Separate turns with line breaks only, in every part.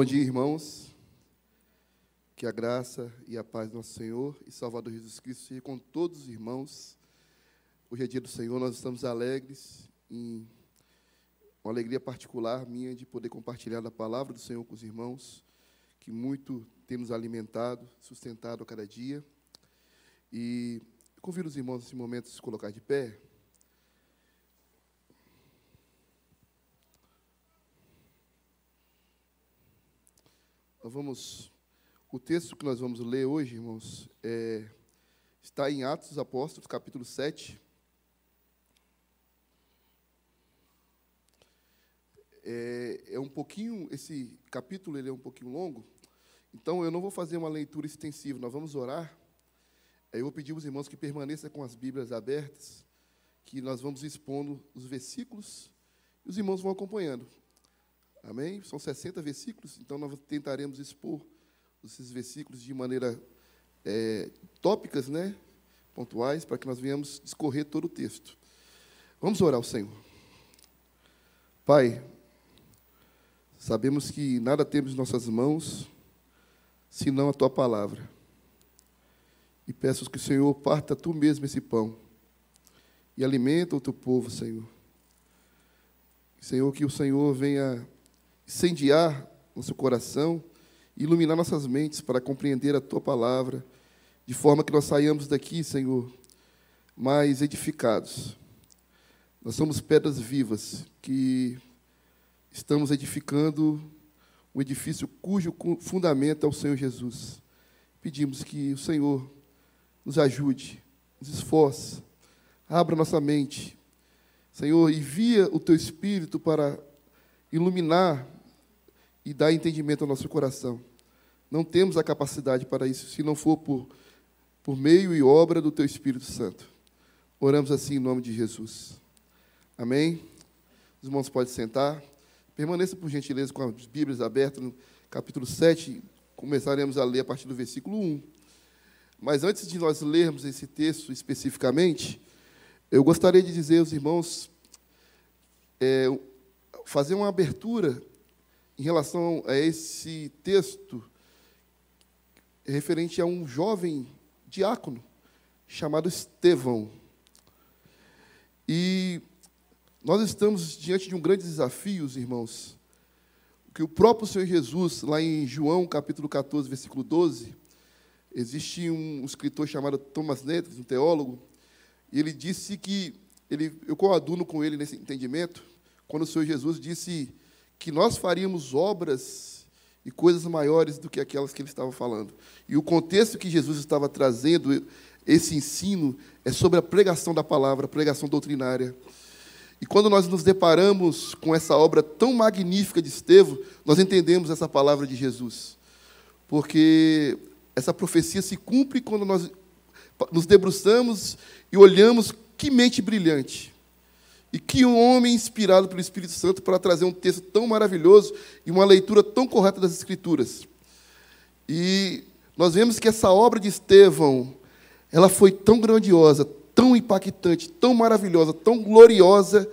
Bom dia, irmãos. Que a graça e a paz do nosso Senhor e Salvador Jesus Cristo seja com todos os irmãos. Hoje é dia do Senhor, nós estamos alegres, em uma alegria particular minha de poder compartilhar a palavra do Senhor com os irmãos, que muito temos alimentado, sustentado a cada dia. E convido os irmãos nesse momento a se colocar de pé. Nós vamos. O texto que nós vamos ler hoje, irmãos, é, está em Atos dos Apóstolos, capítulo 7. É, é um pouquinho, esse capítulo ele é um pouquinho longo, então eu não vou fazer uma leitura extensiva, nós vamos orar. Eu vou pedir aos irmãos que permaneçam com as Bíblias abertas, que nós vamos expondo os versículos e os irmãos vão acompanhando. Amém? São 60 versículos, então nós tentaremos expor esses versículos de maneira é, tópicas, né? pontuais, para que nós venhamos discorrer todo o texto. Vamos orar ao Senhor. Pai, sabemos que nada temos em nossas mãos, senão a Tua palavra. E peço que o Senhor parta Tu mesmo esse pão e alimenta o Teu povo, Senhor. Senhor, que o Senhor venha incendiar nosso coração, iluminar nossas mentes para compreender a tua palavra, de forma que nós saiamos daqui, Senhor, mais edificados. Nós somos pedras vivas que estamos edificando um edifício cujo fundamento é o Senhor Jesus. Pedimos que o Senhor nos ajude, nos esforce, abra nossa mente. Senhor, envia o teu Espírito para iluminar e dar entendimento ao nosso coração. Não temos a capacidade para isso, se não for por, por meio e obra do Teu Espírito Santo. Oramos assim em nome de Jesus. Amém? Os irmãos podem sentar. Permaneça, por gentileza, com as Bíblias abertas no capítulo 7. Começaremos a ler a partir do versículo 1. Mas antes de nós lermos esse texto especificamente, eu gostaria de dizer aos irmãos, é, fazer uma abertura em relação a esse texto referente a um jovem diácono chamado Estevão. E nós estamos diante de um grande desafio, irmãos, que o próprio Senhor Jesus, lá em João capítulo 14, versículo 12, existe um escritor chamado Thomas Nettes, um teólogo, e ele disse que, ele, eu coaduno com ele nesse entendimento, quando o Senhor Jesus disse que nós faríamos obras e coisas maiores do que aquelas que ele estava falando. E o contexto que Jesus estava trazendo, esse ensino, é sobre a pregação da palavra, a pregação doutrinária. E quando nós nos deparamos com essa obra tão magnífica de Estevão, nós entendemos essa palavra de Jesus. Porque essa profecia se cumpre quando nós nos debruçamos e olhamos que mente brilhante. E que um homem inspirado pelo Espírito Santo para trazer um texto tão maravilhoso e uma leitura tão correta das Escrituras. E nós vemos que essa obra de Estevão, ela foi tão grandiosa, tão impactante, tão maravilhosa, tão gloriosa,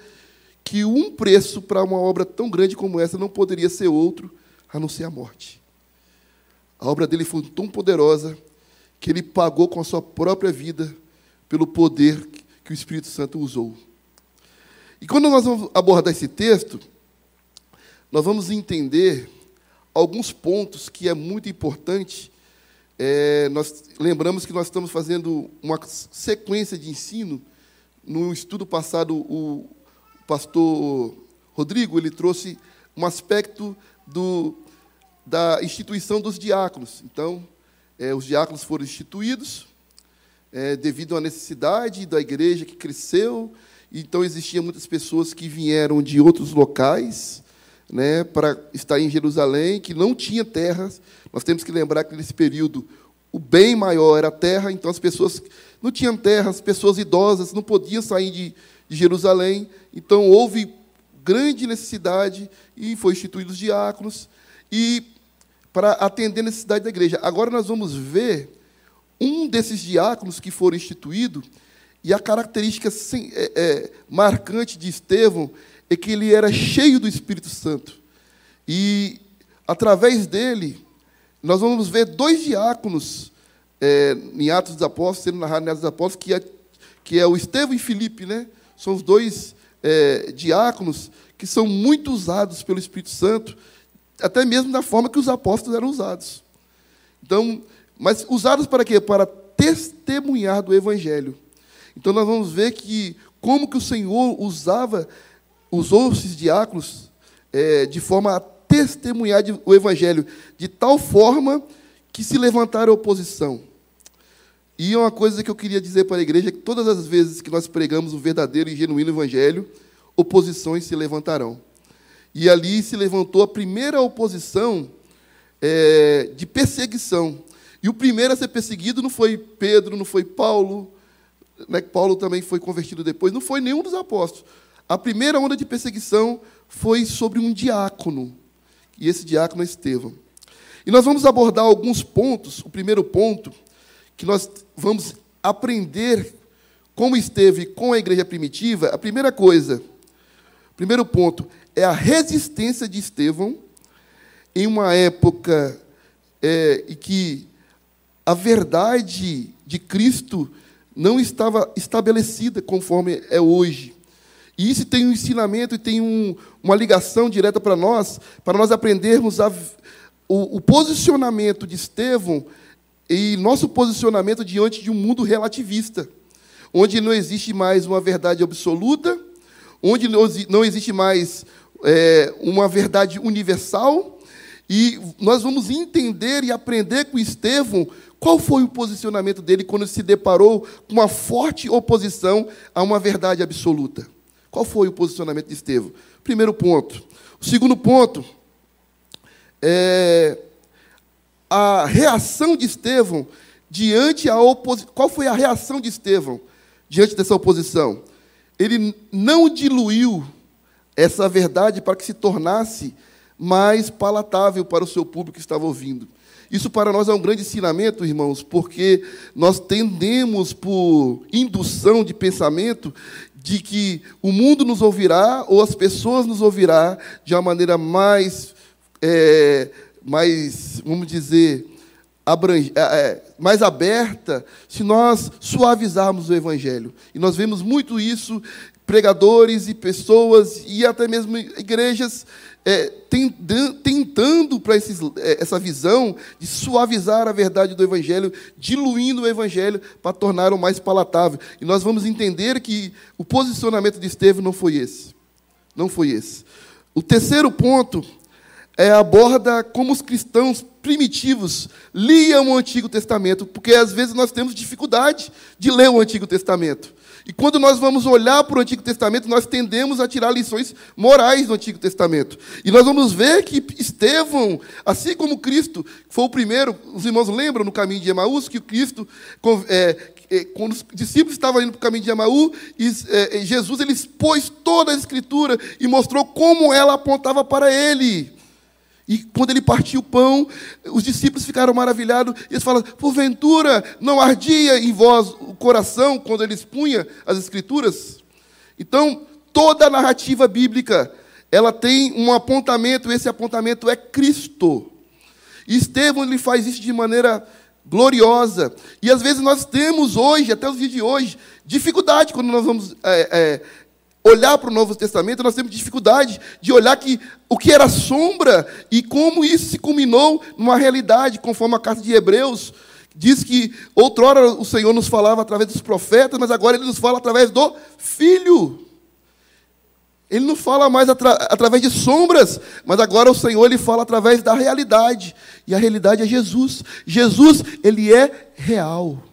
que um preço para uma obra tão grande como essa não poderia ser outro a não ser a morte. A obra dele foi tão poderosa que ele pagou com a sua própria vida pelo poder que o Espírito Santo usou. E quando nós vamos abordar esse texto, nós vamos entender alguns pontos que é muito importante. É, nós lembramos que nós estamos fazendo uma sequência de ensino. No estudo passado, o pastor Rodrigo ele trouxe um aspecto do, da instituição dos diáconos. Então, é, os diáconos foram instituídos é, devido à necessidade da igreja que cresceu então existiam muitas pessoas que vieram de outros locais, né, para estar em Jerusalém, que não tinha terras. Nós temos que lembrar que nesse período o bem maior era a terra, então as pessoas não tinham terra, as pessoas idosas não podiam sair de, de Jerusalém. Então houve grande necessidade e foi instituídos os diáconos e para atender a necessidade da igreja. Agora nós vamos ver um desses diáconos que foram instituídos e a característica é, é, marcante de Estevão é que ele era cheio do Espírito Santo. E através dele, nós vamos ver dois diáconos é, em Atos dos Apóstolos, sendo narrado em Atos dos Apóstolos, que é, que é o Estevão e Filipe, né? São os dois é, diáconos que são muito usados pelo Espírito Santo, até mesmo da forma que os apóstolos eram usados. Então, mas usados para quê? Para testemunhar do Evangelho. Então nós vamos ver que como que o Senhor usava, usou esses diáconos é, de forma a testemunhar de, o Evangelho, de tal forma que se levantaram oposição. E uma coisa que eu queria dizer para a igreja é que todas as vezes que nós pregamos o verdadeiro e genuíno Evangelho, oposições se levantarão. E ali se levantou a primeira oposição é, de perseguição. E o primeiro a ser perseguido não foi Pedro, não foi Paulo, né, Paulo também foi convertido depois, não foi nenhum dos apóstolos. A primeira onda de perseguição foi sobre um diácono, e esse diácono é Estevão. E nós vamos abordar alguns pontos. O primeiro ponto, que nós vamos aprender como esteve com a igreja primitiva, a primeira coisa, primeiro ponto, é a resistência de Estevão em uma época é, em que a verdade de Cristo não estava estabelecida conforme é hoje. E isso tem um ensinamento e tem um, uma ligação direta para nós, para nós aprendermos a, o, o posicionamento de Estevão e nosso posicionamento diante de um mundo relativista, onde não existe mais uma verdade absoluta, onde não existe mais é, uma verdade universal, e nós vamos entender e aprender com Estevão qual foi o posicionamento dele quando se deparou com uma forte oposição a uma verdade absoluta. Qual foi o posicionamento de Estevão? Primeiro ponto. O segundo ponto é a reação de Estevão diante a oposição. Qual foi a reação de Estevão diante dessa oposição? Ele não diluiu essa verdade para que se tornasse mais palatável para o seu público que estava ouvindo. Isso para nós é um grande ensinamento, irmãos, porque nós tendemos, por indução de pensamento, de que o mundo nos ouvirá ou as pessoas nos ouvirá de uma maneira mais, é, mais vamos dizer, abrange, é, é, mais aberta, se nós suavizarmos o Evangelho. E nós vemos muito isso, pregadores e pessoas, e até mesmo igrejas, é, tentando para é, essa visão de suavizar a verdade do Evangelho, diluindo o Evangelho para torná-lo mais palatável. E nós vamos entender que o posicionamento de Estevão não foi esse. Não foi esse. O terceiro ponto é, aborda como os cristãos primitivos liam o Antigo Testamento, porque às vezes nós temos dificuldade de ler o Antigo Testamento. E quando nós vamos olhar para o Antigo Testamento, nós tendemos a tirar lições morais do Antigo Testamento. E nós vamos ver que Estevão, assim como Cristo, foi o primeiro, os irmãos lembram no caminho de Emaús, que o Cristo, é, é, quando os discípulos estavam indo para o caminho de Emaús, é, Jesus ele expôs toda a Escritura e mostrou como ela apontava para ele. E quando ele partiu o pão, os discípulos ficaram maravilhados. E eles falam: porventura não ardia em vós o coração quando ele expunha as escrituras? Então, toda a narrativa bíblica, ela tem um apontamento, esse apontamento é Cristo. E Estevão ele faz isso de maneira gloriosa. E às vezes nós temos hoje, até os dias de hoje, dificuldade quando nós vamos é, é, olhar para o Novo Testamento, nós temos dificuldade de olhar que o que era sombra e como isso se culminou numa realidade, conforme a carta de Hebreus diz que outrora o Senhor nos falava através dos profetas, mas agora ele nos fala através do Filho. Ele não fala mais atra através de sombras, mas agora o Senhor ele fala através da realidade. E a realidade é Jesus. Jesus, ele é real.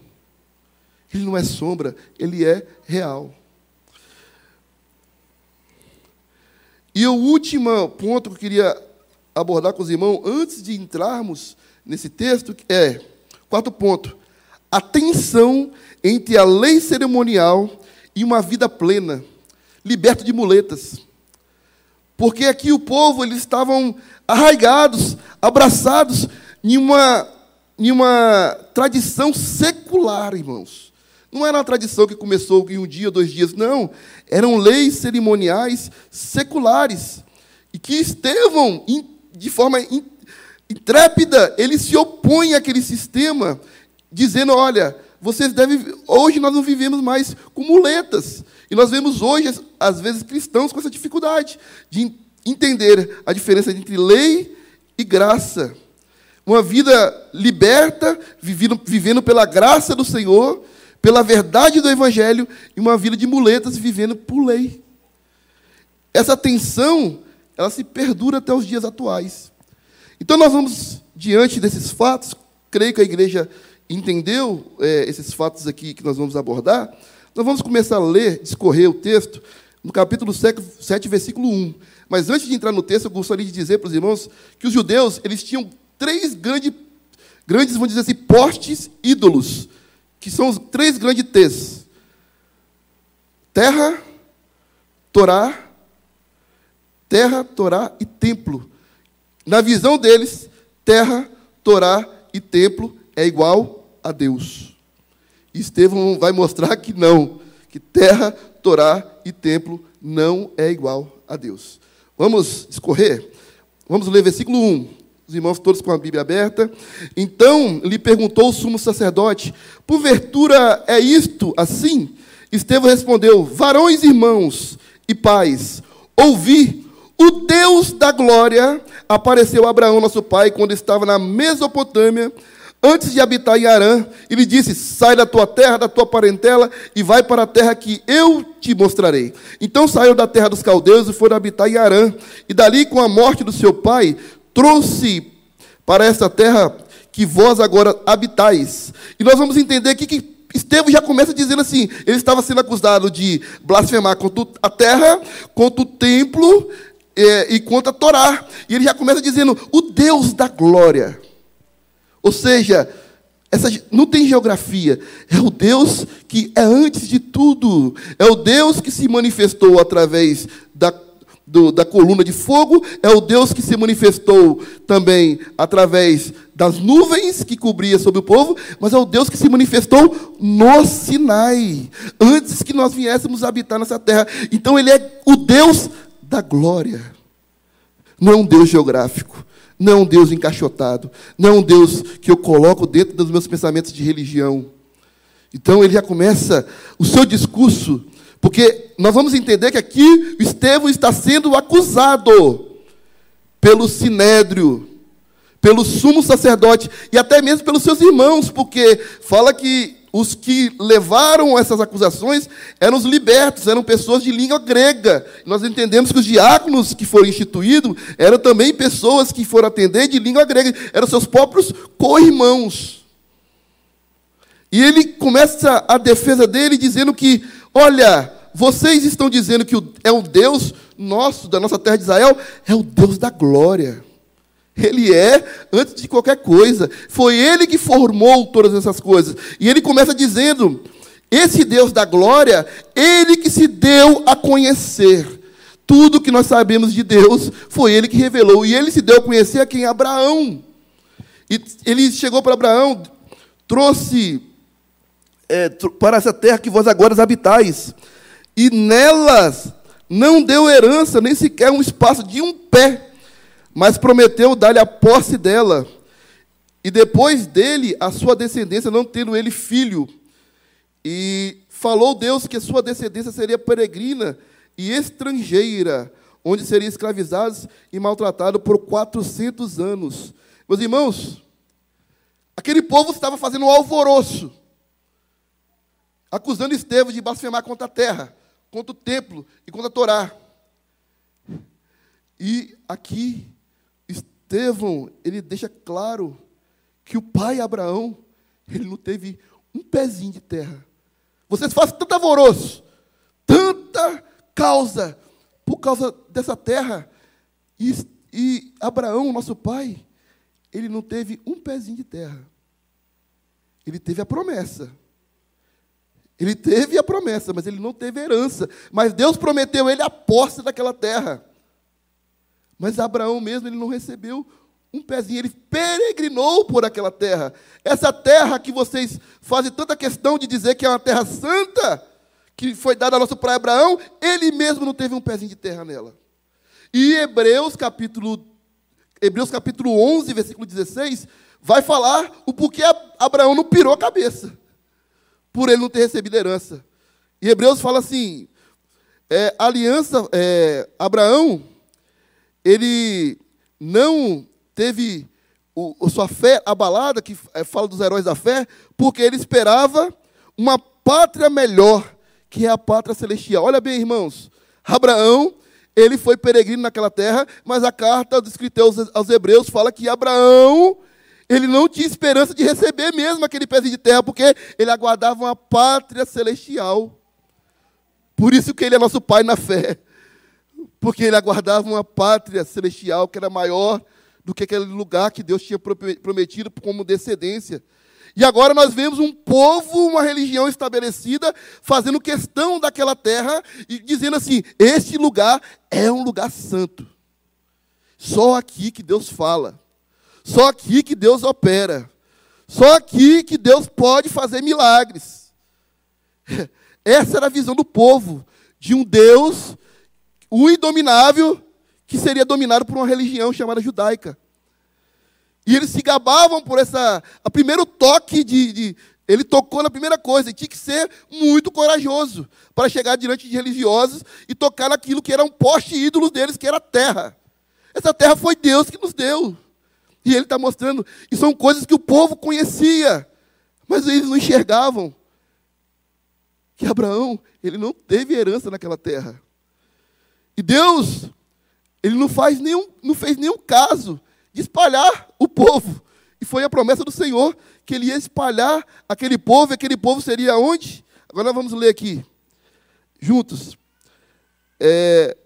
Ele não é sombra, ele é real. E o último ponto que eu queria abordar com os irmãos, antes de entrarmos nesse texto, é, quarto ponto, a tensão entre a lei cerimonial e uma vida plena, liberto de muletas. Porque aqui o povo, eles estavam arraigados, abraçados em uma, em uma tradição secular, irmãos. Não era uma tradição que começou em um dia dois dias, não. Eram leis cerimoniais seculares. E que Estevão, de forma intrépida, ele se opõe àquele sistema, dizendo: olha, vocês devem. Hoje nós não vivemos mais com muletas. E nós vemos hoje, às vezes, cristãos com essa dificuldade de entender a diferença entre lei e graça. Uma vida liberta, vivendo, vivendo pela graça do Senhor, pela verdade do Evangelho, e uma vida de muletas, vivendo por lei. Essa tensão, ela se perdura até os dias atuais. Então, nós vamos, diante desses fatos, creio que a igreja entendeu é, esses fatos aqui que nós vamos abordar, nós vamos começar a ler, discorrer o texto, no capítulo 7, versículo 1. Mas antes de entrar no texto, eu gostaria de dizer para os irmãos que os judeus eles tinham três grandes, grandes vamos dizer assim, postes ídolos, que são os três grandes T's. Terra, Torá, terra, Torá e templo. Na visão deles, terra, Torá e templo é igual a Deus. E Estevão vai mostrar que não, que terra, Torá e templo não é igual a Deus. Vamos discorrer? Vamos ler versículo 1. Os irmãos todos com a Bíblia aberta. Então lhe perguntou o sumo sacerdote: Por ventura é isto assim? Estevão respondeu: Varões, irmãos e pais, ouvi, o Deus da glória apareceu a Abraão, nosso pai, quando estava na Mesopotâmia antes de habitar em Arã, ele disse: Sai da tua terra, da tua parentela, e vai para a terra que eu te mostrarei. Então saiu da terra dos caldeus e foram habitar em Arã. E dali, com a morte do seu pai, trouxe para essa terra que vós agora habitais. E nós vamos entender aqui que Estevão já começa dizendo assim: ele estava sendo acusado de blasfemar contra a terra, contra o templo é, e contra a Torá. E ele já começa dizendo: o Deus da glória. Ou seja, essa, não tem geografia. É o Deus que é antes de tudo. É o Deus que se manifestou através da, do, da coluna de fogo. É o Deus que se manifestou também através das nuvens que cobria sobre o povo. Mas é o Deus que se manifestou no Sinai. Antes que nós viéssemos habitar nessa terra. Então ele é o Deus da glória. Não é um Deus geográfico. Não é um Deus encaixotado. Não é um Deus que eu coloco dentro dos meus pensamentos de religião. Então ele já começa o seu discurso, porque nós vamos entender que aqui Estevão está sendo acusado pelo sinédrio, pelo sumo sacerdote e até mesmo pelos seus irmãos, porque fala que os que levaram essas acusações eram os libertos, eram pessoas de língua grega. Nós entendemos que os diáconos que foram instituídos eram também pessoas que foram atender de língua grega, eram seus próprios co-irmãos. E ele começa a defesa dele dizendo que, olha, vocês estão dizendo que é o Deus nosso, da nossa terra de Israel, é o Deus da glória. Ele é antes de qualquer coisa. Foi ele que formou todas essas coisas. E ele começa dizendo: esse Deus da glória, ele que se deu a conhecer. Tudo que nós sabemos de Deus foi ele que revelou. E ele se deu a conhecer a quem? Abraão. E ele chegou para Abraão, trouxe é, para essa terra que vós agora habitais. E nelas não deu herança, nem sequer um espaço de um pé mas prometeu dar-lhe a posse dela, e depois dele a sua descendência, não tendo ele filho. E falou Deus que a sua descendência seria peregrina e estrangeira, onde seria escravizados e maltratados por 400 anos. Meus irmãos, aquele povo estava fazendo um alvoroço, acusando Estevão de blasfemar contra a terra, contra o templo e contra a Torá. E aqui Estevão, ele deixa claro que o pai Abraão, ele não teve um pezinho de terra. Vocês fazem tanto alvoroço, tanta causa por causa dessa terra. E, e Abraão, nosso pai, ele não teve um pezinho de terra. Ele teve a promessa. Ele teve a promessa, mas ele não teve herança. Mas Deus prometeu ele a posse daquela terra. Mas Abraão mesmo, ele não recebeu um pezinho, ele peregrinou por aquela terra. Essa terra que vocês fazem tanta questão de dizer que é uma terra santa, que foi dada a nosso pai Abraão, ele mesmo não teve um pezinho de terra nela. E Hebreus, capítulo Hebreus capítulo 11, versículo 16, vai falar o porquê Abraão não pirou a cabeça, por ele não ter recebido herança. E Hebreus fala assim: é, aliança, é, Abraão, ele não teve o, a sua fé abalada, que é, fala dos heróis da fé, porque ele esperava uma pátria melhor, que é a pátria celestial. Olha bem, irmãos, Abraão, ele foi peregrino naquela terra, mas a carta do escritor aos, aos hebreus fala que Abraão, ele não tinha esperança de receber mesmo aquele pedaço de terra, porque ele aguardava uma pátria celestial. Por isso que ele é nosso pai na fé. Porque ele aguardava uma pátria celestial que era maior do que aquele lugar que Deus tinha prometido como descendência. E agora nós vemos um povo, uma religião estabelecida, fazendo questão daquela terra e dizendo assim: este lugar é um lugar santo. Só aqui que Deus fala. Só aqui que Deus opera. Só aqui que Deus pode fazer milagres. Essa era a visão do povo, de um Deus, o indominável, que seria dominado por uma religião chamada judaica. E eles se gabavam por essa. O primeiro toque de, de. Ele tocou na primeira coisa, e tinha que ser muito corajoso para chegar diante de religiosos e tocar naquilo que era um poste ídolo deles, que era a terra. Essa terra foi Deus que nos deu. E ele está mostrando. E são coisas que o povo conhecia, mas eles não enxergavam que Abraão, ele não teve herança naquela terra. E Deus, ele não faz nenhum, não fez nenhum caso de espalhar o povo. E foi a promessa do Senhor que ele ia espalhar aquele povo, e aquele povo seria onde? Agora nós vamos ler aqui, juntos. É,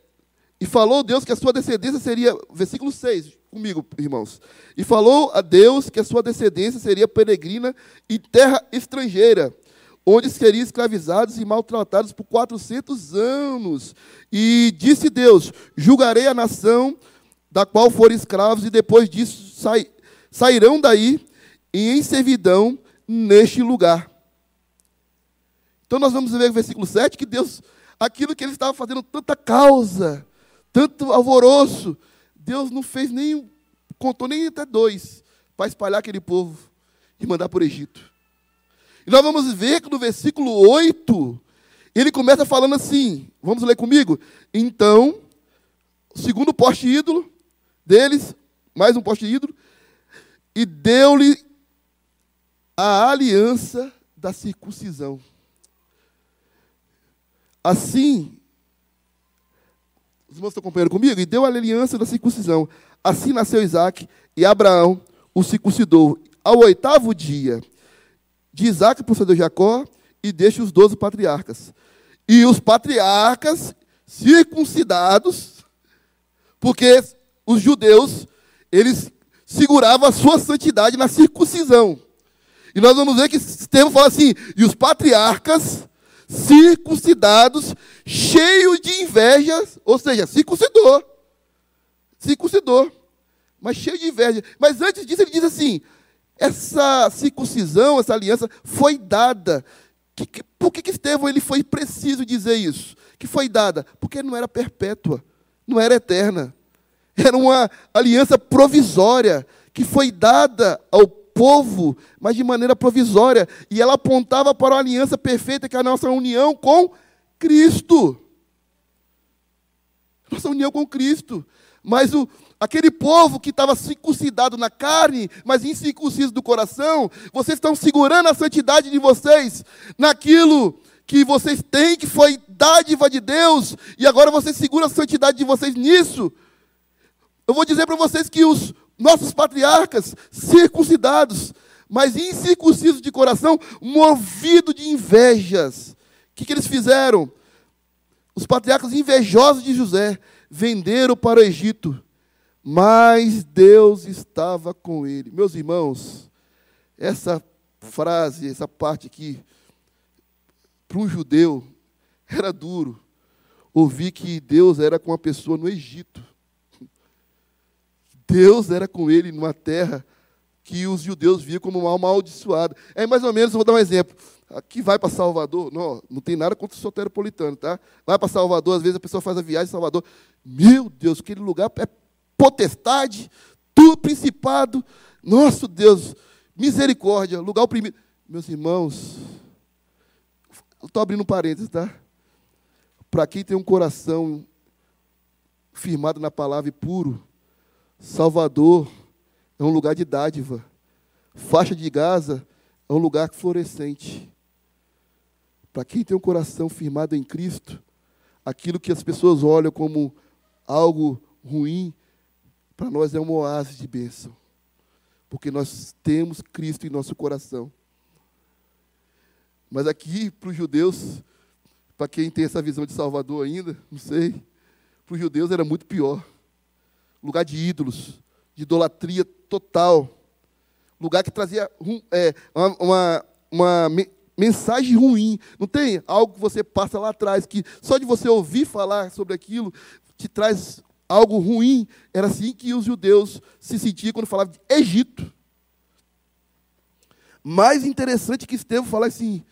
e falou Deus que a sua descendência seria, versículo 6, comigo, irmãos. E falou a Deus que a sua descendência seria peregrina em terra estrangeira, onde seriam escravizados e maltratados por 400 anos. E disse Deus: Julgarei a nação da qual forem escravos, e depois disso sairão daí e em servidão neste lugar. Então nós vamos ver no versículo 7 que Deus, aquilo que ele estava fazendo tanta causa, tanto alvoroço, Deus não fez nem, contou nem até dois, para espalhar aquele povo e mandar para o Egito. E nós vamos ver que no versículo 8, ele começa falando assim, vamos ler comigo? Então, segundo poste ídolo deles, mais um poste ídolo, e deu-lhe a aliança da circuncisão. Assim, os irmãos estão acompanhando comigo? E deu a aliança da circuncisão. Assim nasceu Isaac, e Abraão o circuncidou. Ao oitavo dia, de Isaac procedeu Jacó e deixa os doze patriarcas. E os patriarcas circuncidados, porque os judeus, eles seguravam a sua santidade na circuncisão. E nós vamos ver que esse termo fala assim, e os patriarcas circuncidados, cheios de inveja, ou seja, circuncidou. Circuncidou. Mas cheio de inveja. Mas antes disso ele diz assim, essa circuncisão, essa aliança foi dada. Que, que, por que, que Estevão ele foi preciso dizer isso? Que foi dada? Porque não era perpétua, não era eterna. Era uma aliança provisória que foi dada ao povo, mas de maneira provisória. E ela apontava para a aliança perfeita, que é a nossa união com Cristo. Nossa união com Cristo. Mas o, aquele povo que estava circuncidado na carne, mas incircunciso do coração, vocês estão segurando a santidade de vocês naquilo que vocês têm, que foi dádiva de Deus, e agora vocês seguram a santidade de vocês nisso. Eu vou dizer para vocês que os nossos patriarcas, circuncidados, mas incircuncisos de coração, movidos de invejas, que, que eles fizeram? Os patriarcas invejosos de José venderam para o Egito mas Deus estava com ele. Meus irmãos, essa frase, essa parte aqui, para um judeu, era duro. Ouvir que Deus era com uma pessoa no Egito. Deus era com ele numa terra que os judeus viam como uma amaldiçoada. É mais ou menos, vou dar um exemplo. Aqui vai para Salvador, não, não tem nada contra o soteropolitano, tá? Vai para Salvador, às vezes a pessoa faz a viagem em Salvador. Meu Deus, aquele lugar é potestade, do principado. Nosso Deus, misericórdia, lugar oprimido. Meus irmãos, estou abrindo um parênteses, tá? Para quem tem um coração firmado na palavra e puro, Salvador é um lugar de dádiva. Faixa de Gaza é um lugar florescente. Para quem tem um coração firmado em Cristo, aquilo que as pessoas olham como algo ruim, para nós é um oásis de bênção. Porque nós temos Cristo em nosso coração. Mas aqui, para os judeus, para quem tem essa visão de Salvador ainda, não sei, para os judeus era muito pior. Lugar de ídolos, de idolatria total. Lugar que trazia é, uma, uma, uma mensagem ruim. Não tem algo que você passa lá atrás, que só de você ouvir falar sobre aquilo, te traz algo ruim. Era assim que os judeus se sentiam quando falavam de Egito. Mais interessante que Estevão fala assim,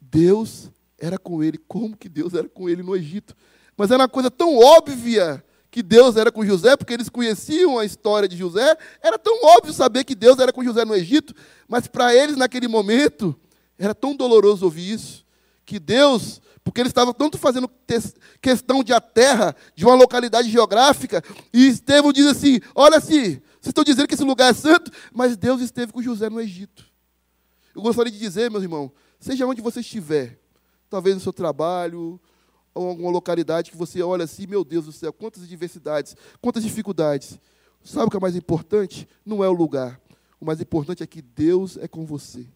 Deus era com ele. Como que Deus era com ele no Egito? Mas era uma coisa tão óbvia que Deus era com José, porque eles conheciam a história de José. Era tão óbvio saber que Deus era com José no Egito, mas para eles, naquele momento, era tão doloroso ouvir isso, que Deus, porque eles estavam tanto fazendo questão de a terra, de uma localidade geográfica, e Estevão diz assim: olha assim, vocês estão dizendo que esse lugar é santo, mas Deus esteve com José no Egito. Eu gostaria de dizer, meus irmãos, seja onde você estiver, talvez no seu trabalho, ou alguma localidade que você olha assim, meu Deus do céu, quantas adversidades, quantas dificuldades. Sabe o que é mais importante? Não é o lugar. O mais importante é que Deus é com você.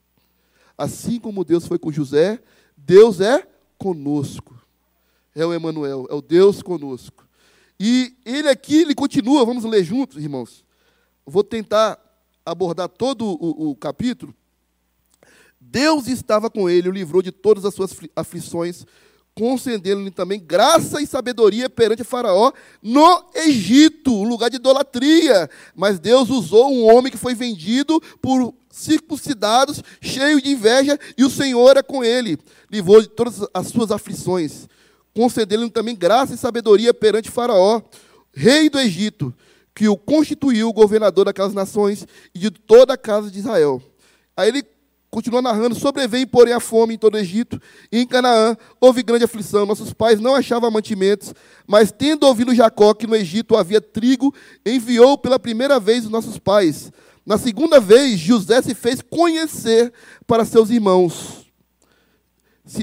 Assim como Deus foi com José, Deus é conosco. É o Emanuel, é o Deus conosco. E ele aqui, ele continua, vamos ler juntos, irmãos. Vou tentar abordar todo o, o capítulo. Deus estava com ele, o livrou de todas as suas aflições, concedendo-lhe também graça e sabedoria perante Faraó no Egito, lugar de idolatria. Mas Deus usou um homem que foi vendido por circuncidados, cheio de inveja, e o Senhor era com ele, livrou de todas as suas aflições, concedendo-lhe também graça e sabedoria perante Faraó, rei do Egito, que o constituiu governador daquelas nações e de toda a casa de Israel. Aí ele continua narrando: sobreveio, porém, a fome em todo o Egito, e em Canaã houve grande aflição. Nossos pais não achavam mantimentos, mas tendo ouvido Jacó que no Egito havia trigo, enviou pela primeira vez os nossos pais. Na segunda vez, José se fez conhecer para seus irmãos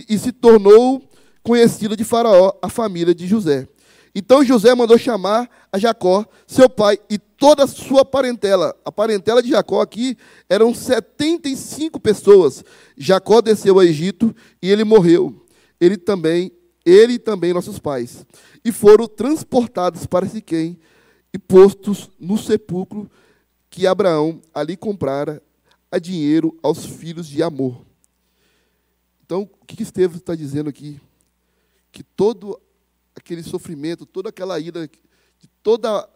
e se tornou conhecida de Faraó a família de José. Então José mandou chamar a Jacó, seu pai, e toda a sua parentela. A parentela de Jacó aqui eram 75 pessoas. Jacó desceu ao Egito e ele morreu. Ele também, ele e também nossos pais. E foram transportados para Siquém e postos no sepulcro que Abraão ali comprara a dinheiro aos filhos de Amor. Então, o que Estevão está dizendo aqui? Que todo aquele sofrimento, toda aquela de toda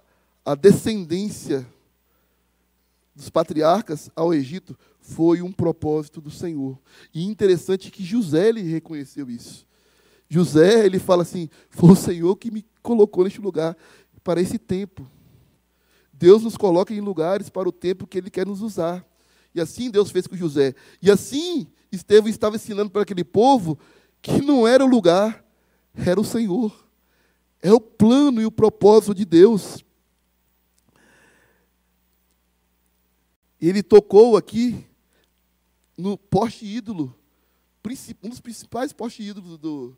a descendência dos patriarcas ao Egito foi um propósito do Senhor. E interessante que José ele reconheceu isso. José, ele fala assim: "Foi o Senhor que me colocou neste lugar para esse tempo". Deus nos coloca em lugares para o tempo que ele quer nos usar. E assim Deus fez com José. E assim Estevão estava ensinando para aquele povo que não era o lugar, era o Senhor. É o plano e o propósito de Deus. Ele tocou aqui no poste ídolo, um dos principais postes ídolos do,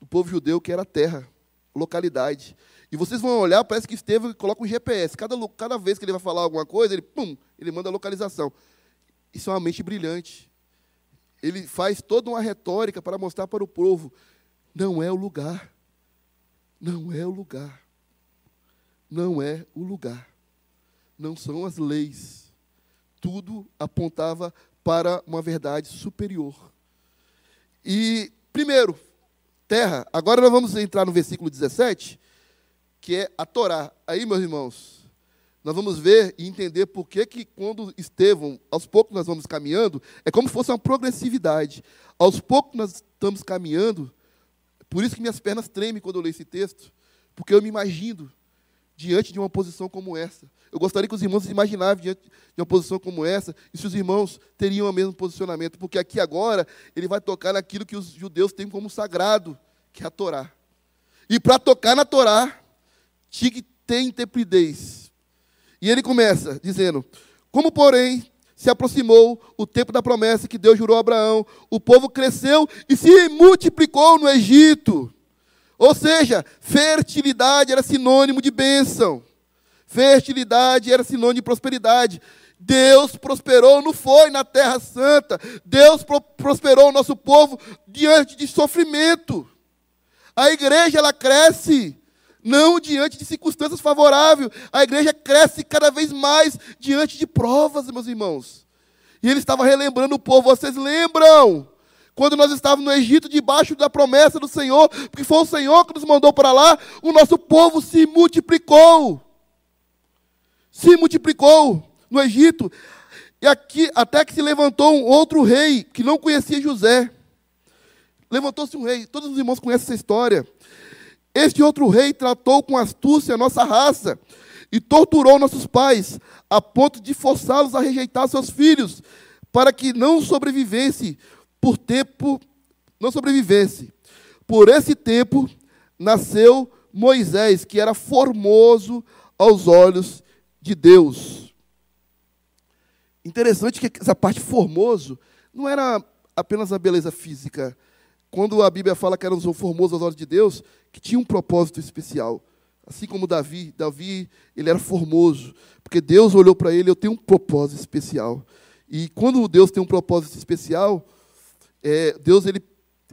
do povo judeu, que era a terra, localidade. E vocês vão olhar, parece que Estevão coloca um GPS. Cada, cada vez que ele vai falar alguma coisa, ele, pum, ele manda a localização. Isso é uma mente brilhante. Ele faz toda uma retórica para mostrar para o povo: não é o lugar. Não é o lugar. Não é o lugar. Não são as leis. Tudo apontava para uma verdade superior. E, primeiro, terra. Agora nós vamos entrar no versículo 17, que é a Torá. Aí, meus irmãos, nós vamos ver e entender por que, que quando Estevão, aos poucos nós vamos caminhando, é como se fosse uma progressividade. Aos poucos nós estamos caminhando, por isso que minhas pernas tremem quando eu leio esse texto, porque eu me imagino diante de uma posição como essa. Eu gostaria que os irmãos se imaginassem diante de uma posição como essa e se os irmãos teriam o mesmo posicionamento, porque aqui agora ele vai tocar naquilo que os judeus têm como sagrado, que é a Torá. E para tocar na Torá, tinha que ter intrepidez. E ele começa dizendo: Como, porém, se aproximou o tempo da promessa que Deus jurou a Abraão, o povo cresceu e se multiplicou no Egito. Ou seja, fertilidade era sinônimo de bênção. Fertilidade era sinônimo de prosperidade. Deus prosperou, não foi na Terra Santa. Deus pro prosperou o nosso povo diante de sofrimento. A igreja ela cresce não diante de circunstâncias favoráveis. A igreja cresce cada vez mais diante de provas, meus irmãos. E ele estava relembrando o povo, vocês lembram? Quando nós estávamos no Egito, debaixo da promessa do Senhor, porque foi o Senhor que nos mandou para lá, o nosso povo se multiplicou. Se multiplicou no Egito. E aqui, até que se levantou um outro rei que não conhecia José. Levantou-se um rei, todos os irmãos conhecem essa história. Este outro rei tratou com astúcia a nossa raça e torturou nossos pais, a ponto de forçá-los a rejeitar seus filhos, para que não sobrevivesse por tempo, não sobrevivesse. Por esse tempo nasceu Moisés, que era formoso aos olhos de Deus. Interessante que essa parte formoso não era apenas a beleza física, quando a Bíblia fala que era um formoso aos olhos de Deus, que tinha um propósito especial. Assim como Davi, Davi, ele era formoso, porque Deus olhou para ele, eu tenho um propósito especial. E quando Deus tem um propósito especial, é, Deus ele,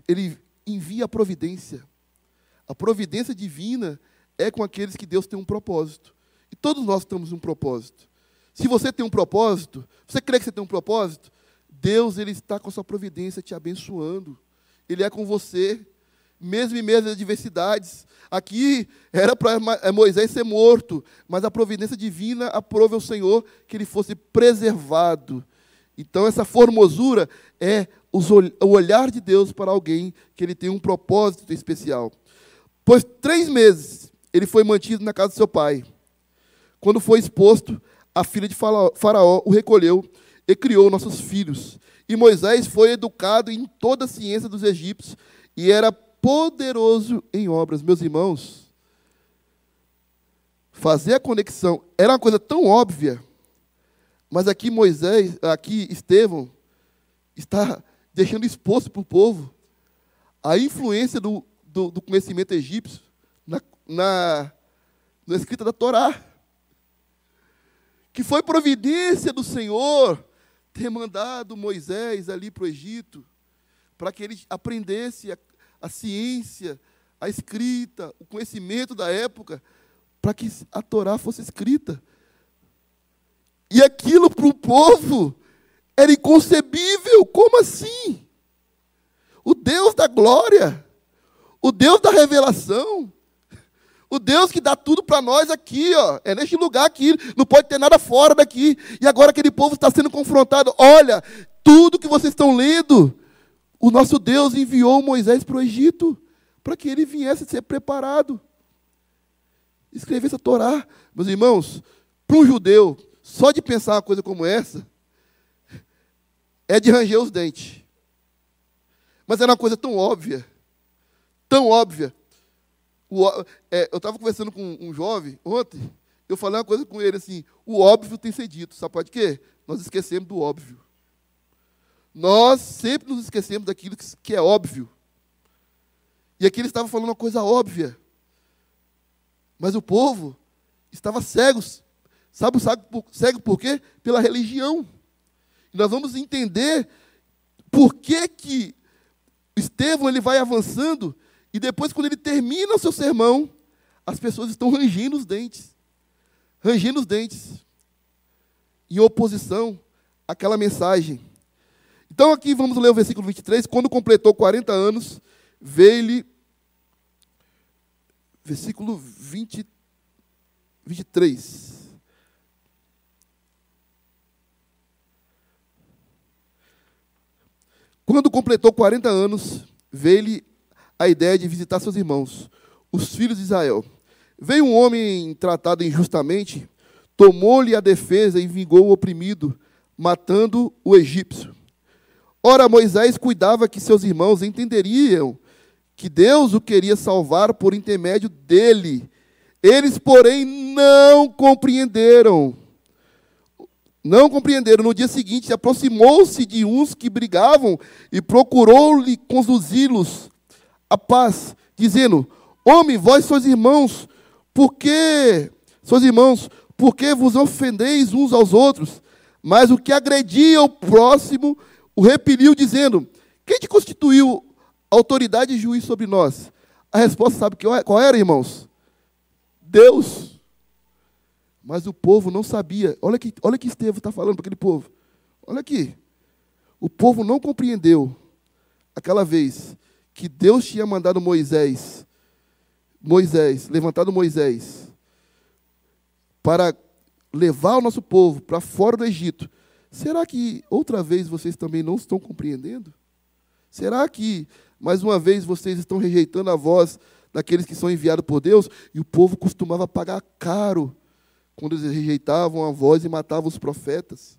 ele envia a providência. A providência divina é com aqueles que Deus tem um propósito. E todos nós temos um propósito. Se você tem um propósito, você crê que você tem um propósito? Deus ele está com a sua providência te abençoando. Ele é com você, mesmo em meio às adversidades. Aqui era para é, Moisés ser morto, mas a providência divina aprove ao Senhor que ele fosse preservado. Então, essa formosura é o olhar de Deus para alguém que ele tem um propósito especial. Pois três meses ele foi mantido na casa do seu pai. Quando foi exposto, a filha de Faraó o recolheu e criou nossos filhos. E Moisés foi educado em toda a ciência dos egípcios e era poderoso em obras. Meus irmãos, fazer a conexão era uma coisa tão óbvia, mas aqui Moisés, aqui Estevão, está deixando exposto para o povo a influência do, do, do conhecimento egípcio na, na, na escrita da Torá. Que foi providência do Senhor ter mandado Moisés ali para o Egito, para que ele aprendesse a, a ciência, a escrita, o conhecimento da época, para que a Torá fosse escrita. E aquilo para o povo era inconcebível. Como assim? O Deus da glória, o Deus da revelação, o Deus que dá tudo para nós aqui, ó, é neste lugar aqui, não pode ter nada fora daqui. E agora aquele povo está sendo confrontado. Olha, tudo que vocês estão lendo, o nosso Deus enviou Moisés para o Egito, para que ele viesse ser preparado. Escrever essa Torá. Meus irmãos, para um judeu, só de pensar uma coisa como essa, é de ranger os dentes. Mas era uma coisa tão óbvia, tão óbvia, o, é, eu estava conversando com um jovem ontem, eu falei uma coisa com ele assim: o óbvio tem que ser dito. Sabe pode quê? Nós esquecemos do óbvio. Nós sempre nos esquecemos daquilo que, que é óbvio. E aqui ele estava falando uma coisa óbvia. Mas o povo estava cego. Sabe, sabe cego por quê? Pela religião. Nós vamos entender por que, que Estevão ele vai avançando e depois, quando ele termina o seu sermão, as pessoas estão rangendo os dentes. Rangendo os dentes. Em oposição àquela mensagem. Então, aqui vamos ler o versículo 23. Quando completou 40 anos, veio-lhe. Versículo 20, 23. Quando completou 40 anos, veio-lhe a ideia de visitar seus irmãos, os filhos de Israel. Veio um homem tratado injustamente, tomou-lhe a defesa e vingou o oprimido, matando o egípcio. Ora, Moisés cuidava que seus irmãos entenderiam que Deus o queria salvar por intermédio dele. Eles, porém, não compreenderam. Não compreenderam. No dia seguinte, aproximou-se de uns que brigavam e procurou-lhe conduzi-los a paz, dizendo: Homem, vós sois irmãos, por que, sois irmãos, por que vos ofendeis uns aos outros? Mas o que agredia o próximo o repeliu, dizendo: Quem te constituiu autoridade e juiz sobre nós? A resposta sabe qual era, irmãos? Deus. Mas o povo não sabia. Olha que, olha que Estevão está falando para aquele povo. Olha aqui. O povo não compreendeu aquela vez que Deus tinha mandado Moisés, Moisés, levantado Moisés, para levar o nosso povo para fora do Egito. Será que outra vez vocês também não estão compreendendo? Será que mais uma vez vocês estão rejeitando a voz daqueles que são enviados por Deus? E o povo costumava pagar caro quando eles rejeitavam a voz e matavam os profetas.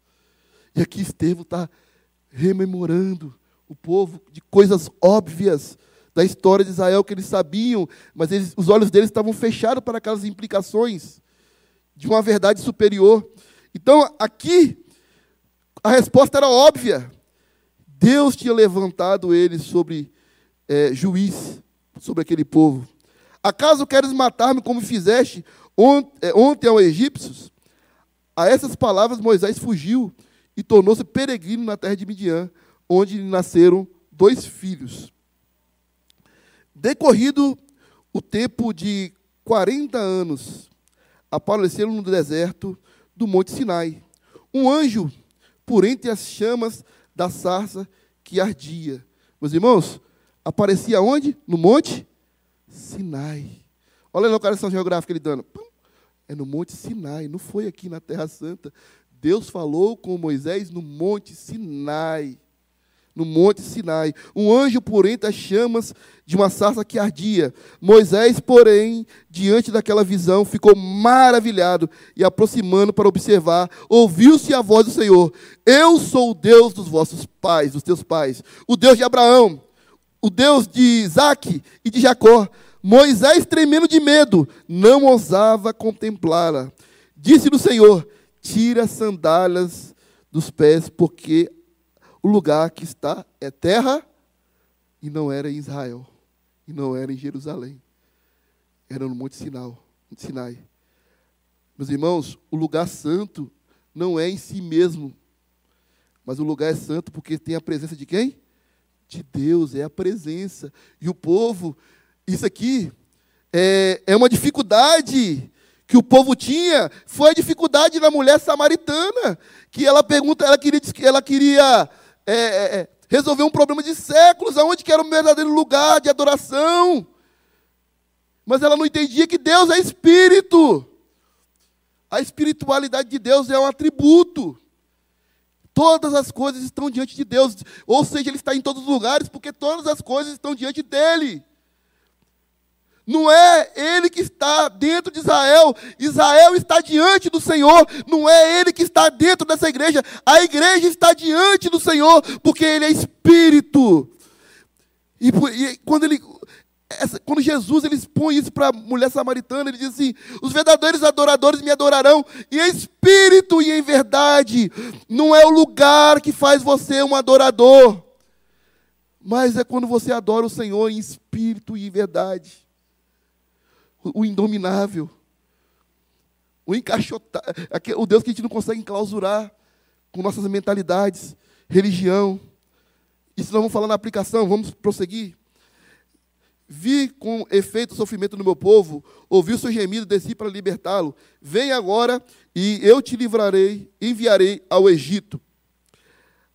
E aqui Estevão está rememorando o povo de coisas óbvias da história de Israel que eles sabiam, mas eles, os olhos deles estavam fechados para aquelas implicações de uma verdade superior. Então, aqui, a resposta era óbvia. Deus tinha levantado eles sobre é, juiz, sobre aquele povo. Acaso queres matar-me como fizeste ontem, é, ontem aos egípcios? A essas palavras Moisés fugiu e tornou-se peregrino na terra de Midian, onde lhe nasceram dois filhos. Decorrido o tempo de 40 anos, apareceram no deserto do Monte Sinai um anjo por entre as chamas da sarça que ardia. Meus irmãos, aparecia onde? No Monte Sinai. Olha a localização geográfica ele dando. É no Monte Sinai, não foi aqui na Terra Santa. Deus falou com Moisés no Monte Sinai no monte Sinai. Um anjo por entre as chamas de uma sarça que ardia. Moisés, porém, diante daquela visão, ficou maravilhado e aproximando para observar, ouviu-se a voz do Senhor: Eu sou o Deus dos vossos pais, dos teus pais, o Deus de Abraão, o Deus de Isaac e de Jacó. Moisés, tremendo de medo, não ousava contemplá-la. Disse-lhe o Senhor: Tira as sandálias dos pés, porque o lugar que está é terra e não era em Israel, e não era em Jerusalém. Era no Monte Sinai. Sinai. Meus irmãos, o lugar santo não é em si mesmo, mas o lugar é santo porque tem a presença de quem? De Deus, é a presença. E o povo, isso aqui é, é uma dificuldade que o povo tinha, foi a dificuldade da mulher samaritana, que ela pergunta, ela queria, ela queria é, é, é, resolver um problema de séculos, aonde que era o verdadeiro lugar de adoração. Mas ela não entendia que Deus é espírito. A espiritualidade de Deus é um atributo. Todas as coisas estão diante de Deus, ou seja, Ele está em todos os lugares, porque todas as coisas estão diante dEle. Não é ele que está dentro de Israel. Israel está diante do Senhor. Não é ele que está dentro dessa igreja. A igreja está diante do Senhor, porque ele é espírito. E, e quando ele. Essa, quando Jesus ele expõe isso para a mulher samaritana, ele diz assim: os verdadeiros adoradores me adorarão em espírito e em verdade. Não é o lugar que faz você um adorador, mas é quando você adora o Senhor em espírito e em verdade o indominável, o encaixotado, o Deus que a gente não consegue enclausurar com nossas mentalidades, religião. Isso nós vamos falar na aplicação, vamos prosseguir. Vi com efeito o sofrimento do meu povo, ouvi o seu gemido, desci para libertá-lo. Vem agora e eu te livrarei, enviarei ao Egito.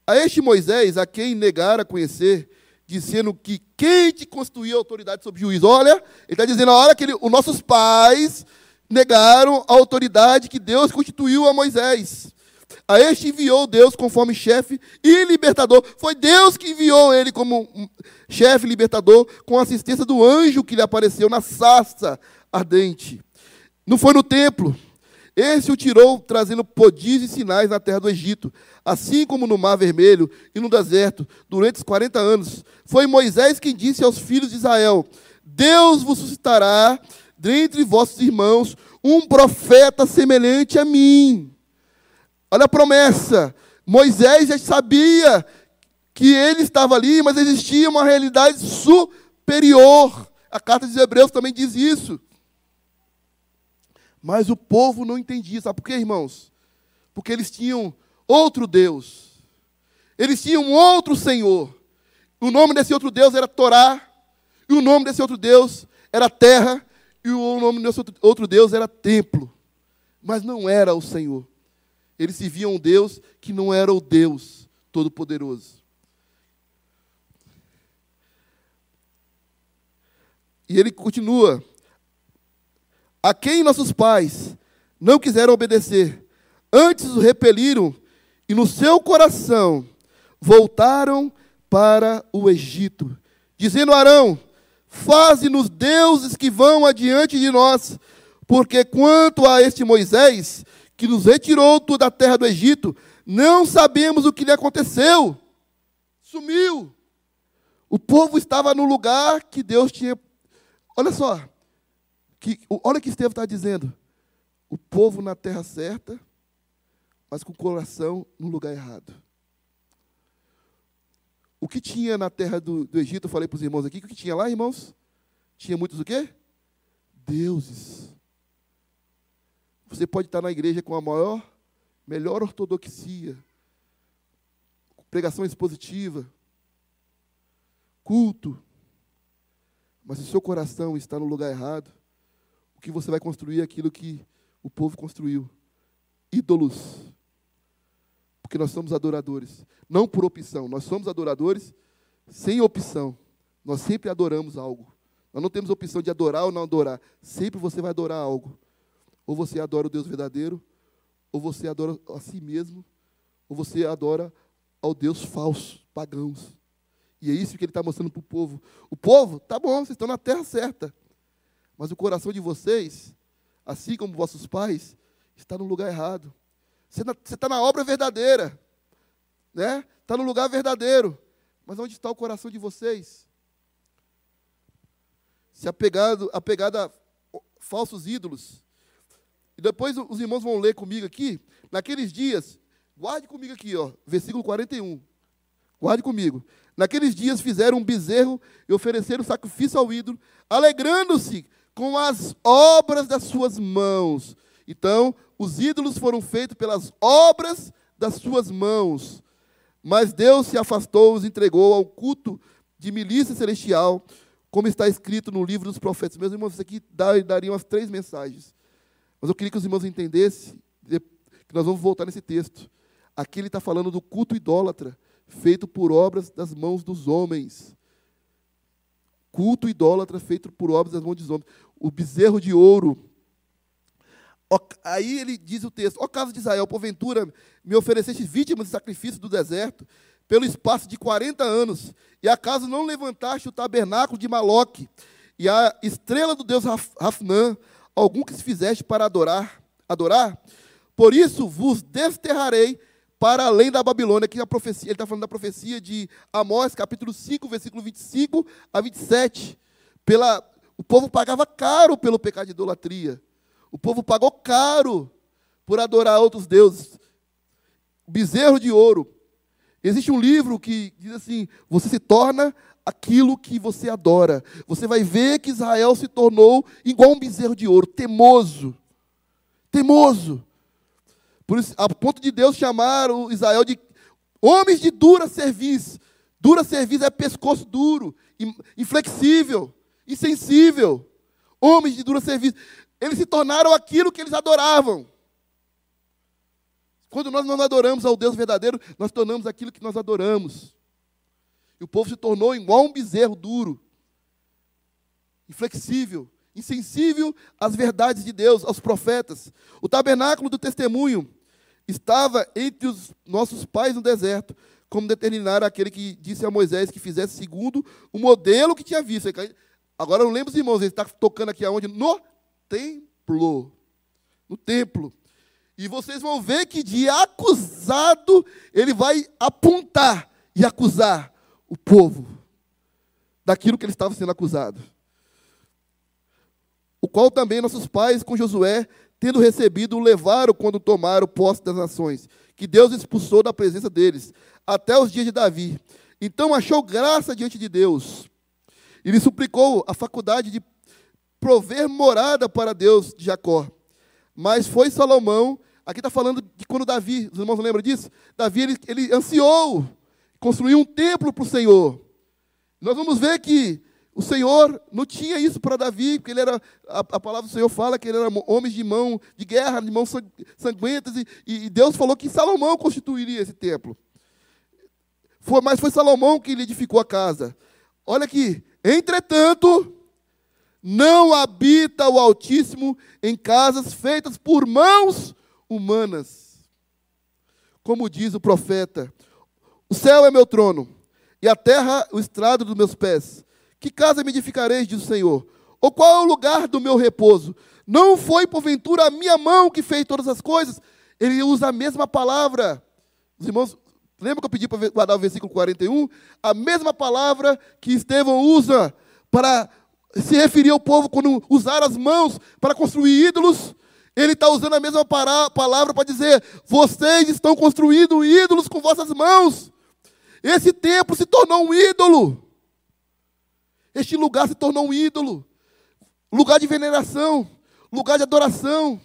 A este Moisés, a quem negara conhecer, dizendo que quem te constituiu autoridade sobre o juiz? Olha, ele está dizendo, olha que ele, os nossos pais negaram a autoridade que Deus constituiu a Moisés. A este enviou Deus conforme chefe e libertador. Foi Deus que enviou ele como chefe libertador, com a assistência do anjo que lhe apareceu na sarça ardente. Não foi no templo. Esse o tirou trazendo prodígios e sinais na terra do Egito, assim como no Mar Vermelho e no deserto, durante os 40 anos. Foi Moisés quem disse aos filhos de Israel: Deus vos suscitará dentre vossos irmãos um profeta semelhante a mim. Olha a promessa. Moisés já sabia que ele estava ali, mas existia uma realidade superior. A carta dos Hebreus também diz isso. Mas o povo não entendia. Sabe por quê, irmãos? Porque eles tinham outro Deus. Eles tinham outro Senhor. O nome desse outro Deus era Torá. E o nome desse outro Deus era terra. E o nome desse outro Deus era templo. Mas não era o Senhor. Eles se viam um Deus que não era o Deus Todo-Poderoso. E ele continua: a quem nossos pais não quiseram obedecer, antes o repeliram e no seu coração voltaram para o Egito, dizendo a Arão: Faze-nos deuses que vão adiante de nós, porque quanto a este Moisés, que nos retirou da terra do Egito, não sabemos o que lhe aconteceu. Sumiu. O povo estava no lugar que Deus tinha. Olha só, que, olha o que Estevão está dizendo. O povo na terra certa, mas com o coração no lugar errado. O que tinha na terra do, do Egito, eu falei para os irmãos aqui, o que tinha lá, irmãos? Tinha muitos o quê? Deuses. Você pode estar na igreja com a maior, melhor ortodoxia, pregação expositiva, culto, mas se o seu coração está no lugar errado, o que você vai construir é aquilo que o povo construiu ídolos. Porque nós somos adoradores, não por opção, nós somos adoradores sem opção. Nós sempre adoramos algo. Nós não temos opção de adorar ou não adorar. Sempre você vai adorar algo. Ou você adora o Deus verdadeiro, ou você adora a si mesmo, ou você adora ao Deus falso, pagãos. E é isso que ele está mostrando para o povo. O povo, tá bom, vocês estão na terra certa. Mas o coração de vocês, assim como vossos pais, está no lugar errado. Você está na obra verdadeira. Né? Está no lugar verdadeiro. Mas onde está o coração de vocês? Se apegado, apegado a falsos ídolos. E depois os irmãos vão ler comigo aqui. Naqueles dias, guarde comigo aqui, ó, versículo 41. Guarde comigo. Naqueles dias fizeram um bezerro e ofereceram sacrifício ao ídolo, alegrando-se com as obras das suas mãos. Então, os ídolos foram feitos pelas obras das suas mãos. Mas Deus se afastou, os entregou ao culto de milícia celestial, como está escrito no livro dos profetas. Meus irmãos, isso aqui daria umas três mensagens. Mas eu queria que os irmãos entendessem que nós vamos voltar nesse texto. Aqui ele está falando do culto idólatra, feito por obras das mãos dos homens. Culto idólatra feito por obras das mãos dos homens o bezerro de ouro. Aí ele diz o texto: Ó caso de Israel, porventura me ofereceste vítimas de sacrifício do deserto, pelo espaço de 40 anos, e acaso não levantaste o tabernáculo de Maloque, e a estrela do Deus Rafnã, algum que se fizeste para adorar, adorar? Por isso vos desterrarei para além da Babilônia, que a profecia, ele está falando da profecia de Amós, capítulo 5, versículo 25 a 27. Pela, o povo pagava caro pelo pecado de idolatria. O povo pagou caro por adorar outros deuses. Bezerro de ouro. Existe um livro que diz assim: você se torna aquilo que você adora. Você vai ver que Israel se tornou igual um bezerro de ouro, temoso. Temoso. Por isso, a ponto de Deus chamar o Israel de homens de dura serviço. Dura serviço é pescoço duro, inflexível insensível, homens de dura serviço. Eles se tornaram aquilo que eles adoravam. Quando nós não adoramos ao Deus verdadeiro, nós tornamos aquilo que nós adoramos. E o povo se tornou igual um bezerro duro, inflexível, insensível às verdades de Deus, aos profetas. O tabernáculo do testemunho estava entre os nossos pais no deserto, como determinar aquele que disse a Moisés que fizesse segundo o modelo que tinha visto. Agora não lembro os irmãos, ele está tocando aqui aonde? No templo. no templo. E vocês vão ver que de acusado ele vai apontar e acusar o povo daquilo que ele estava sendo acusado. O qual também nossos pais com Josué, tendo recebido, o levaram quando tomaram posse das nações, que Deus expulsou da presença deles, até os dias de Davi. Então achou graça diante de Deus. E lhe suplicou a faculdade de prover morada para Deus de Jacó. Mas foi Salomão, aqui está falando de quando Davi, os irmãos lembram disso? Davi, ele, ele ansiou construir um templo para o Senhor. Nós vamos ver que o Senhor não tinha isso para Davi, porque ele era, a, a, palavra do Senhor fala que ele era homem de mão de guerra, de mãos sanguentas, e, e Deus falou que Salomão constituiria esse templo. Foi, mas foi Salomão que lhe edificou a casa. Olha aqui, entretanto, não habita o Altíssimo em casas feitas por mãos humanas. Como diz o profeta: O céu é meu trono, e a terra o estrado dos meus pés. Que casa me edificareis, diz o Senhor? Ou qual é o lugar do meu repouso? Não foi porventura a minha mão que fez todas as coisas? Ele usa a mesma palavra. Os irmãos, lembra que eu pedi para guardar o versículo 41? A mesma palavra que Estevão usa para se referir ao povo quando usar as mãos para construir ídolos. Ele está usando a mesma palavra para dizer: vocês estão construindo ídolos com vossas mãos. Esse templo se tornou um ídolo. Este lugar se tornou um ídolo, lugar de veneração, lugar de adoração.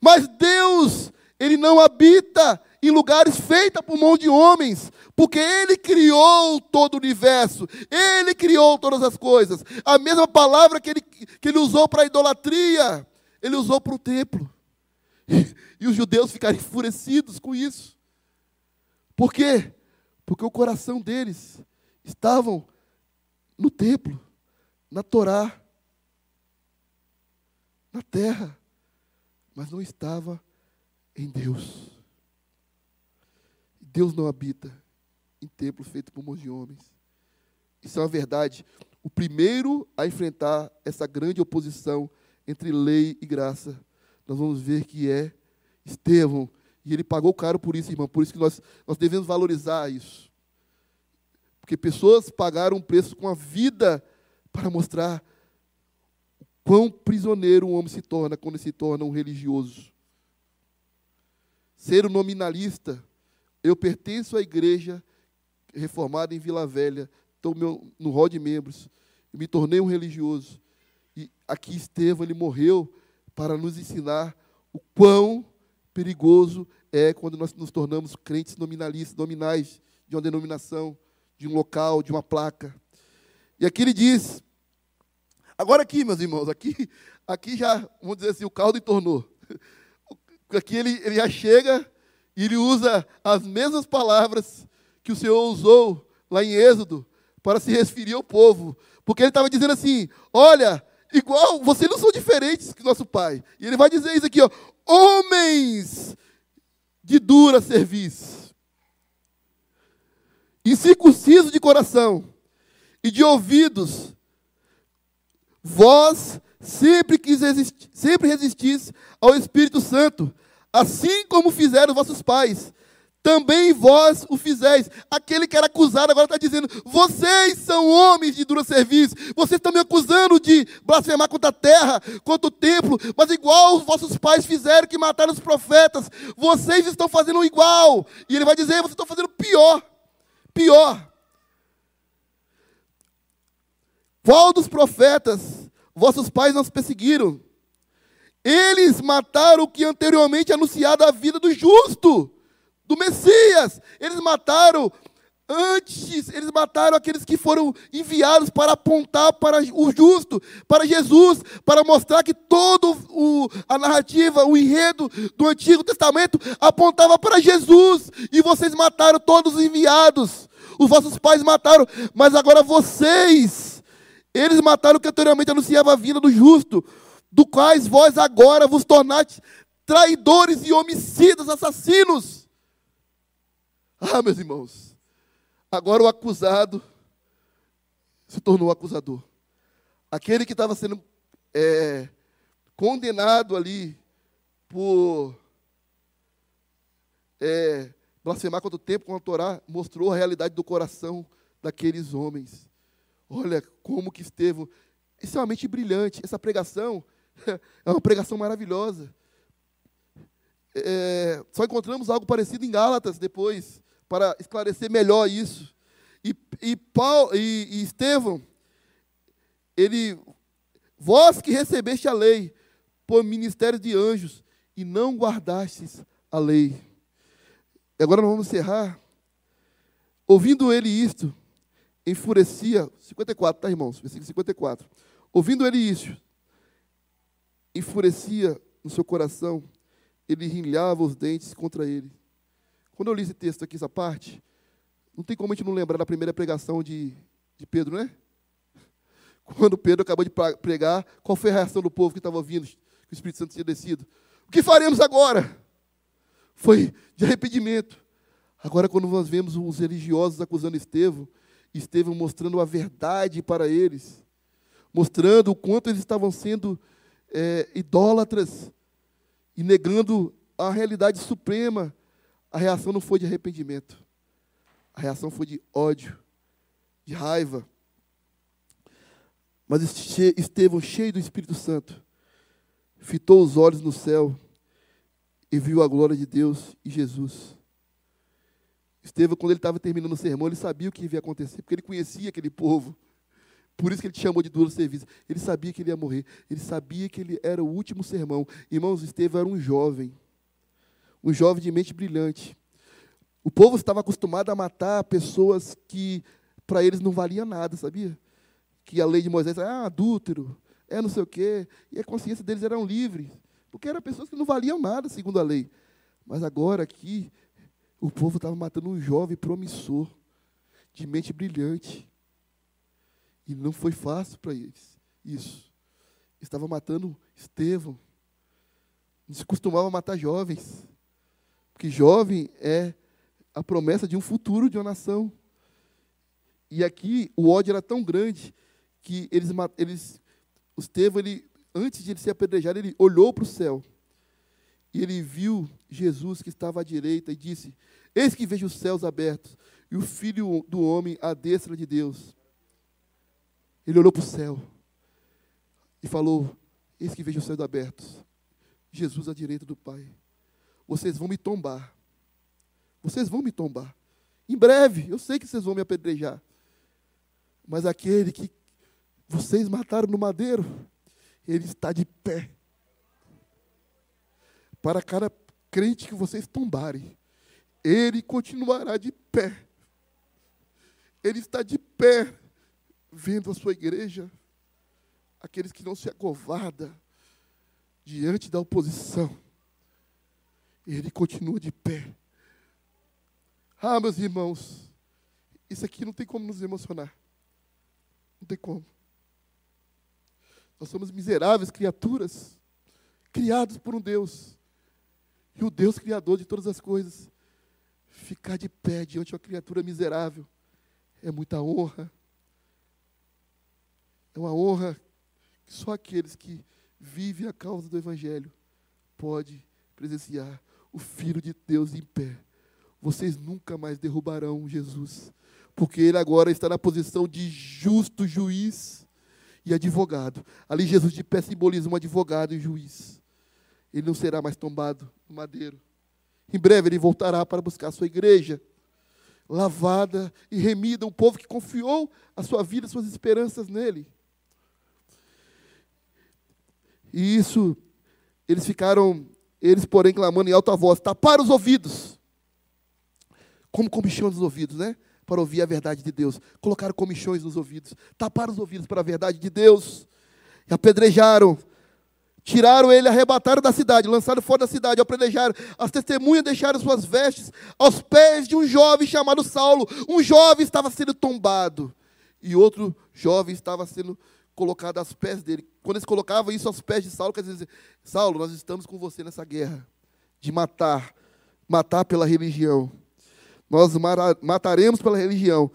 Mas Deus, Ele não habita em lugares feitos por mão de homens, porque Ele criou todo o universo, Ele criou todas as coisas. A mesma palavra que Ele, que ele usou para a idolatria, Ele usou para o templo. E, e os judeus ficaram enfurecidos com isso. Por quê? Porque o coração deles estavam no templo, na Torá, na terra, mas não estava em Deus. Deus não habita em templo feito por mãos de homens. Isso é uma verdade. O primeiro a enfrentar essa grande oposição entre lei e graça, nós vamos ver que é Estevão. E ele pagou caro por isso, irmão. Por isso que nós, nós devemos valorizar isso. Porque pessoas pagaram um preço com a vida para mostrar o quão prisioneiro um homem se torna quando se torna um religioso. Ser um nominalista. Eu pertenço à igreja reformada em Vila Velha, estou no rol de membros, me tornei um religioso. E aqui Estevão, ele morreu para nos ensinar o quão perigoso é quando nós nos tornamos crentes nominalistas, nominais de uma denominação de um local, de uma placa. E aqui ele diz, agora aqui, meus irmãos, aqui, aqui já, vamos dizer assim, o caldo entornou. Aqui ele, ele já chega e ele usa as mesmas palavras que o Senhor usou lá em Êxodo para se referir ao povo. Porque ele estava dizendo assim: olha, igual, vocês não são diferentes que nosso pai. E ele vai dizer isso aqui, ó, homens de dura serviço incircunciso de coração e de ouvidos, vós sempre, quis resistir, sempre resistis ao Espírito Santo, assim como fizeram vossos pais. Também vós o fizeis. Aquele que era acusado agora está dizendo: vocês são homens de duro serviço. Vocês estão me acusando de blasfemar contra a terra, contra o templo. Mas igual os vossos pais fizeram que mataram os profetas, vocês estão fazendo igual. E ele vai dizer: vocês estão fazendo pior. Pior. Qual dos profetas vossos pais nos perseguiram? Eles mataram o que anteriormente anunciado a vida do justo, do Messias. Eles mataram antes, eles mataram aqueles que foram enviados para apontar para o justo, para Jesus, para mostrar que toda a narrativa, o enredo do Antigo Testamento apontava para Jesus, e vocês mataram todos os enviados. Os vossos pais mataram, mas agora vocês, eles mataram o que anteriormente anunciava a vinda do justo, do quais vós agora vos tornaste traidores e homicidas, assassinos. Ah, meus irmãos, Agora o acusado se tornou acusador. Aquele que estava sendo é, condenado ali por é, blasfemar contra o tempo, contra a Torá, mostrou a realidade do coração daqueles homens. Olha como que Estevão, extremamente brilhante. Essa pregação é uma pregação maravilhosa. É, só encontramos algo parecido em Gálatas depois, para esclarecer melhor isso. E, e, Paulo, e, e Estevão, ele, vós que recebeste a lei por ministério de anjos e não guardastes a lei. Agora nós vamos encerrar. Ouvindo ele isto, enfurecia, 54, tá, irmãos? Versículo 54. Ouvindo ele isso, enfurecia no seu coração, ele rilhava os dentes contra ele. Quando eu li esse texto aqui, essa parte, não tem como a gente não lembrar da primeira pregação de, de Pedro, né? Quando Pedro acabou de pregar, qual foi a reação do povo que estava ouvindo, que o Espírito Santo tinha descido? O que faremos agora? Foi de arrependimento. Agora, quando nós vemos os religiosos acusando Estevão, Estevão mostrando a verdade para eles, mostrando o quanto eles estavam sendo é, idólatras e negando a realidade suprema, a reação não foi de arrependimento, a reação foi de ódio, de raiva. Mas Estevão, cheio do Espírito Santo, fitou os olhos no céu e viu a glória de Deus e Jesus. Estevão, quando ele estava terminando o sermão, ele sabia o que ia acontecer, porque ele conhecia aquele povo. Por isso que ele te chamou de duro serviço. Ele sabia que ele ia morrer. Ele sabia que ele era o último sermão. Irmãos, Estevão era um jovem. Um jovem de mente brilhante. O povo estava acostumado a matar pessoas que para eles não valia nada, sabia? Que a lei de Moisés era ah, adúltero, é não sei o quê. E a consciência deles eram livres. Porque eram pessoas que não valiam nada, segundo a lei. Mas agora aqui, o povo estava matando um jovem promissor, de mente brilhante. E não foi fácil para eles isso. Estava matando Estevão. Não se costumava matar jovens. Porque jovem é a promessa de um futuro de uma nação. E aqui o ódio era tão grande que eles, eles Estevão, ele, antes de ele ser apedrejado, ele olhou para o céu. E ele viu Jesus que estava à direita e disse: Eis que vejo os céus abertos e o filho do homem à destra de Deus. Ele olhou para o céu e falou: Eis que vejo os céus abertos. Jesus à direita do Pai. Vocês vão me tombar. Vocês vão me tombar. Em breve, eu sei que vocês vão me apedrejar. Mas aquele que vocês mataram no madeiro, ele está de pé. Para cada crente que vocês tombarem, ele continuará de pé. Ele está de pé vendo a sua igreja, aqueles que não se acovarda diante da oposição, ele continua de pé. Ah, meus irmãos, isso aqui não tem como nos emocionar. Não tem como. Nós somos miseráveis criaturas, criados por um Deus. E o Deus criador de todas as coisas, ficar de pé diante de uma criatura miserável, é muita honra, é uma honra que só aqueles que vivem a causa do Evangelho pode presenciar o Filho de Deus em pé. Vocês nunca mais derrubarão Jesus, porque Ele agora está na posição de justo juiz e advogado. Ali Jesus de pé simboliza um advogado e juiz. Ele não será mais tombado no madeiro. Em breve ele voltará para buscar a sua igreja, lavada e remida, um povo que confiou a sua vida, suas esperanças nele. E isso, eles ficaram, eles, porém, clamando em alta voz, tapar os ouvidos. Como comichões nos ouvidos, né? Para ouvir a verdade de Deus. Colocaram comichões nos ouvidos. Taparam os ouvidos para a verdade de Deus. E apedrejaram. Tiraram ele, arrebataram da cidade, lançaram fora da cidade, apedrejaram. As testemunhas deixaram suas vestes aos pés de um jovem chamado Saulo. Um jovem estava sendo tombado. E outro jovem estava sendo colocado aos pés dele. Quando eles colocavam isso aos pés de Saulo, quer dizer, Saulo, nós estamos com você nessa guerra de matar, matar pela religião. Nós mataremos pela religião.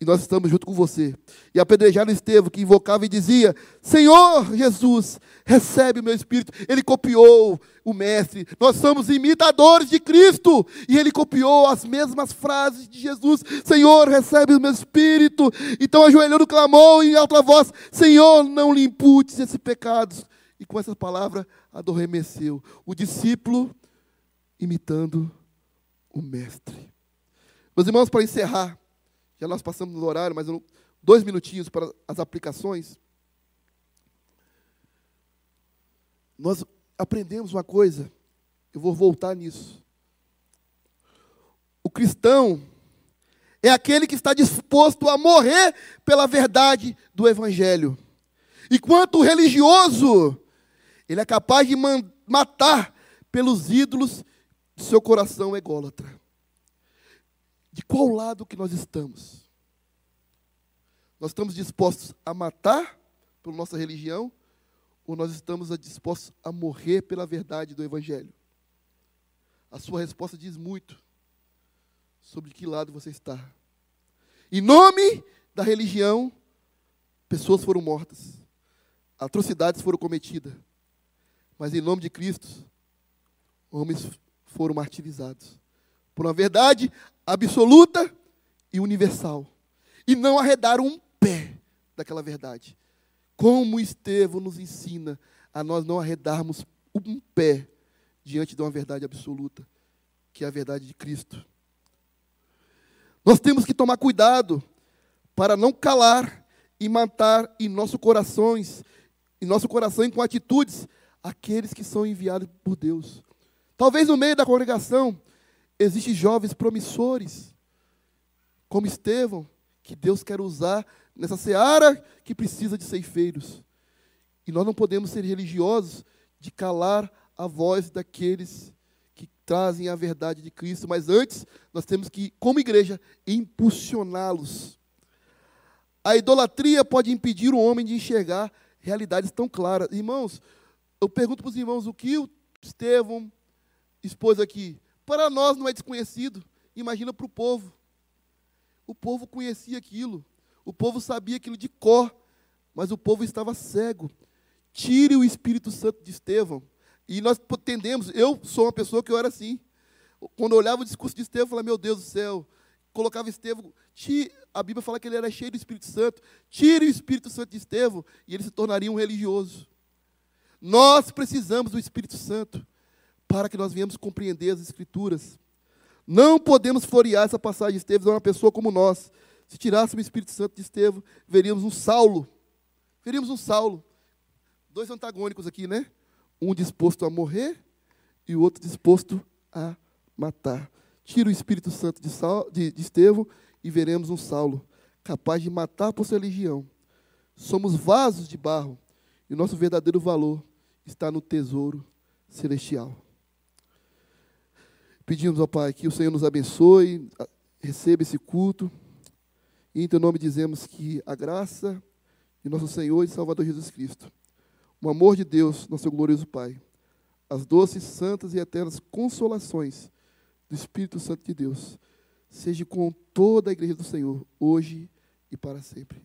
E nós estamos junto com você. E apedrejaram Estevão, que invocava e dizia: Senhor Jesus, recebe o meu espírito. Ele copiou o mestre. Nós somos imitadores de Cristo. E ele copiou as mesmas frases de Jesus: Senhor, recebe o meu espírito. Então ajoelhando clamou em alta voz: Senhor, não lhe imputes esse pecado. E com essas palavras adormeceu. O discípulo imitando o mestre. Meus irmãos, para encerrar. Já nós passamos no horário, mas dois minutinhos para as aplicações. Nós aprendemos uma coisa, eu vou voltar nisso. O cristão é aquele que está disposto a morrer pela verdade do Evangelho. Enquanto o religioso, ele é capaz de matar pelos ídolos de seu coração ególatra de qual lado que nós estamos? Nós estamos dispostos a matar por nossa religião ou nós estamos dispostos a morrer pela verdade do Evangelho? A sua resposta diz muito sobre que lado você está. Em nome da religião, pessoas foram mortas, atrocidades foram cometidas, mas em nome de Cristo, homens foram martirizados por uma verdade absoluta e universal. E não arredar um pé daquela verdade. Como Estevão nos ensina a nós não arredarmos um pé diante de uma verdade absoluta, que é a verdade de Cristo. Nós temos que tomar cuidado para não calar e matar em nossos corações, em nosso coração e com atitudes aqueles que são enviados por Deus. Talvez no meio da congregação Existem jovens promissores, como Estevão, que Deus quer usar nessa seara que precisa de ceifeiros. E nós não podemos ser religiosos de calar a voz daqueles que trazem a verdade de Cristo, mas antes nós temos que, como igreja, impulsioná-los. A idolatria pode impedir o homem de enxergar realidades tão claras. Irmãos, eu pergunto para os irmãos o que o Estevão expôs aqui. Para nós não é desconhecido, imagina para o povo. O povo conhecia aquilo, o povo sabia aquilo de cor, mas o povo estava cego. Tire o Espírito Santo de Estevão. E nós tendemos, eu sou uma pessoa que eu era assim. Quando eu olhava o discurso de Estevão, eu falava, meu Deus do céu, colocava Estevão, a Bíblia fala que ele era cheio do Espírito Santo, tire o Espírito Santo de Estevão e ele se tornaria um religioso. Nós precisamos do Espírito Santo para que nós venhamos compreender as Escrituras. Não podemos florear essa passagem de Estevão a uma pessoa como nós. Se tirássemos o Espírito Santo de Estevão, veríamos um Saulo. Veríamos um Saulo. Dois antagônicos aqui, né? Um disposto a morrer e o outro disposto a matar. Tira o Espírito Santo de, Saulo, de, de Estevão e veremos um Saulo, capaz de matar por sua religião. Somos vasos de barro e o nosso verdadeiro valor está no tesouro celestial. Pedimos ao Pai que o Senhor nos abençoe, receba esse culto. E em teu nome dizemos que a graça de nosso Senhor e Salvador Jesus Cristo, o amor de Deus, nosso glorioso Pai, as doces, santas e eternas consolações do Espírito Santo de Deus, seja com toda a igreja do Senhor, hoje e para sempre.